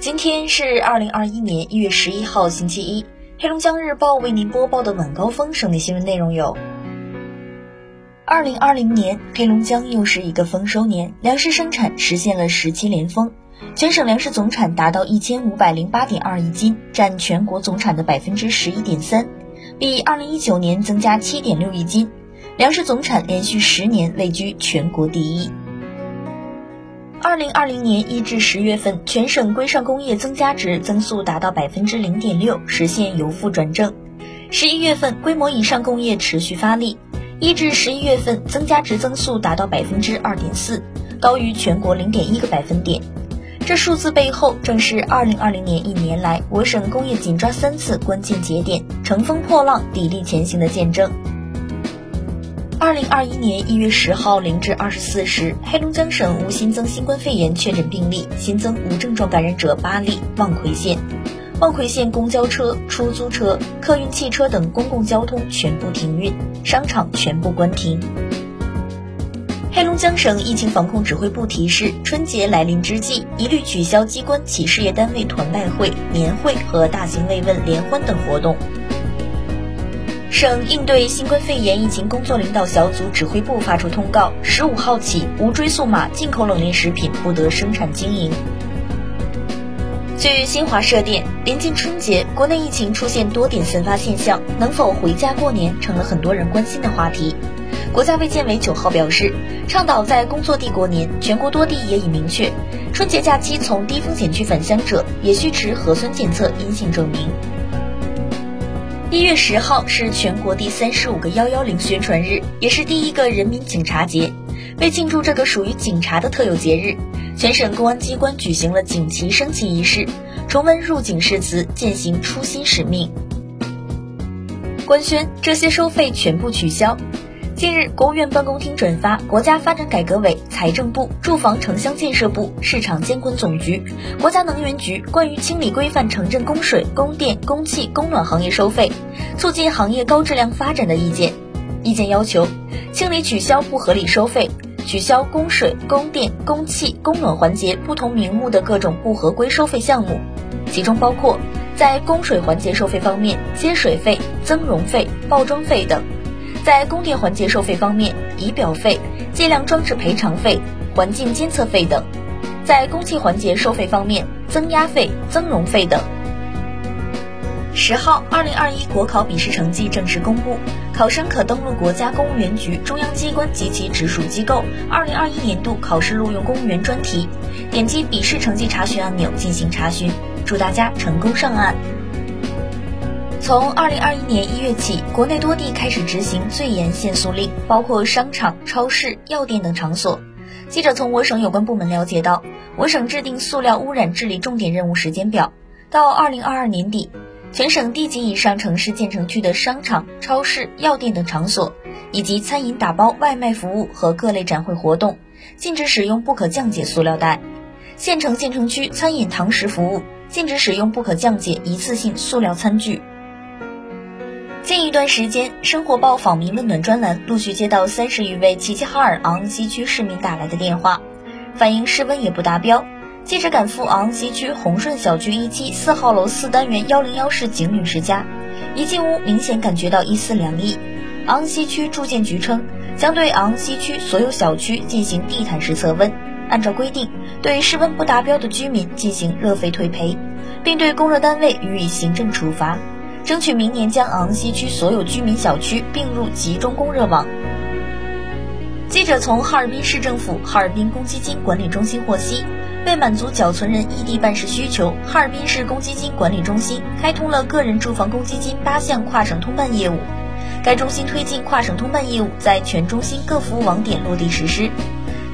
今天是二零二一年一月十一号，星期一。黑龙江日报为您播报的晚高峰省内新闻内容有：二零二零年，黑龙江又是一个丰收年，粮食生产实现了十七连丰，全省粮食总产达到一千五百零八点二亿斤，占全国总产的百分之十一点三，比二零一九年增加七点六亿斤，粮食总产连续十年位居全国第一。二零二零年一至十月份，全省规上工业增加值增速达到百分之零点六，实现由负转正。十一月份，规模以上工业持续发力，一至十一月份增加值增速达到百分之二点四，高于全国零点一个百分点。这数字背后，正是二零二零年一年来我省工业紧抓三次关键节点，乘风破浪、砥砺前行的见证。二零二一年一月十号零至二十四时，黑龙江省无新增新冠肺炎确诊病例，新增无症状感染者八例。望奎县，望奎县公交车、出租车、客运汽车等公共交通全部停运，商场全部关停。黑龙江省疫情防控指挥部提示：春节来临之际，一律取消机关企事业单位团拜会、年会和大型慰问联欢等活动。省应对新冠肺炎疫情工作领导小组指挥部发出通告：十五号起，无追溯码进口冷链食品不得生产经营。据新华社电，临近春节，国内疫情出现多点散发现象，能否回家过年成了很多人关心的话题。国家卫健委九号表示，倡导在工作地过年，全国多地也已明确，春节假期从低风险区返乡者也需持核酸检测阴性证明。一月十号是全国第三十五个幺幺零宣传日，也是第一个人民警察节。为庆祝这个属于警察的特有节日，全省公安机关举行了警旗升旗仪式，重温入警誓词，践行初心使命。官宣这些收费全部取消。近日，国务院办公厅转发国家发展改革委、财政部、住房城乡建设部、市场监管总局、国家能源局关于清理规范城镇供水、供电、供气、供暖行业收费，促进行业高质量发展的意见。意见要求，清理取消不合理收费，取消供水、供电、供气、供暖环节不同名目的各种不合规收费项目，其中包括在供水环节收费方面，接水费、增容费、报装费等。在供电环节收费方面，仪表费、计量装置赔偿费、环境监测费等；在供气环节收费方面，增压费、增容费等。十号，二零二一国考笔试成绩正式公布，考生可登录国家公务员局、中央机关及其直属机构二零二一年度考试录用公务员专题，点击笔试成绩查询按钮进行查询。祝大家成功上岸！从二零二一年一月起，国内多地开始执行最严限塑令，包括商场、超市、药店等场所。记者从我省有关部门了解到，我省制定塑料污染治理重点任务时间表，到二零二二年底，全省地级以上城市建成区的商场、超市、药店等场所，以及餐饮打包、外卖服务和各类展会活动，禁止使用不可降解塑料袋；县城建成区餐饮堂食服务，禁止使用不可降解一次性塑料餐具。近一段时间，生活报访民问暖专栏陆续接到三十余位齐齐哈尔昂西区市民打来的电话，反映室温也不达标。记者赶赴昂西区宏顺小区一期四号楼四单元幺零幺室景女士家，一进屋明显感觉到一丝凉意。昂西区住建局称，将对昂西区所有小区进行地毯式测温，按照规定对室温不达标的居民进行热费退赔，并对供热单位予以行政处罚。争取明年将昂西区所有居民小区并入集中供热网。记者从哈尔滨市政府哈尔滨公积金管理中心获悉，为满足缴存人异地办事需求，哈尔滨市公积金管理中心开通了个人住房公积金八项跨省通办业务。该中心推进跨省通办业务在全中心各服务网点落地实施，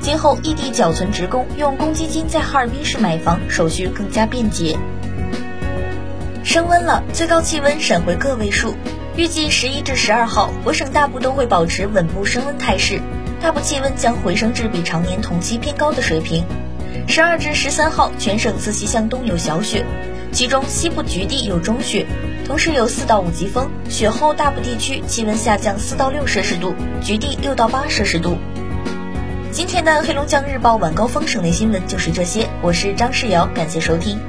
今后异地缴存职工用公积金在哈尔滨市买房手续更加便捷。升温了，最高气温闪回个位数。预计十一至十二号，我省大部都会保持稳步升温态势，大部气温将回升至比常年同期偏高的水平。十二至十三号，全省自西向东有小雪，其中西部局地有中雪，同时有四到五级风。雪后，大部地区气温下降四到六摄氏度，局地六到八摄氏度。今天的黑龙江日报晚高峰省内新闻就是这些，我是张世瑶，感谢收听。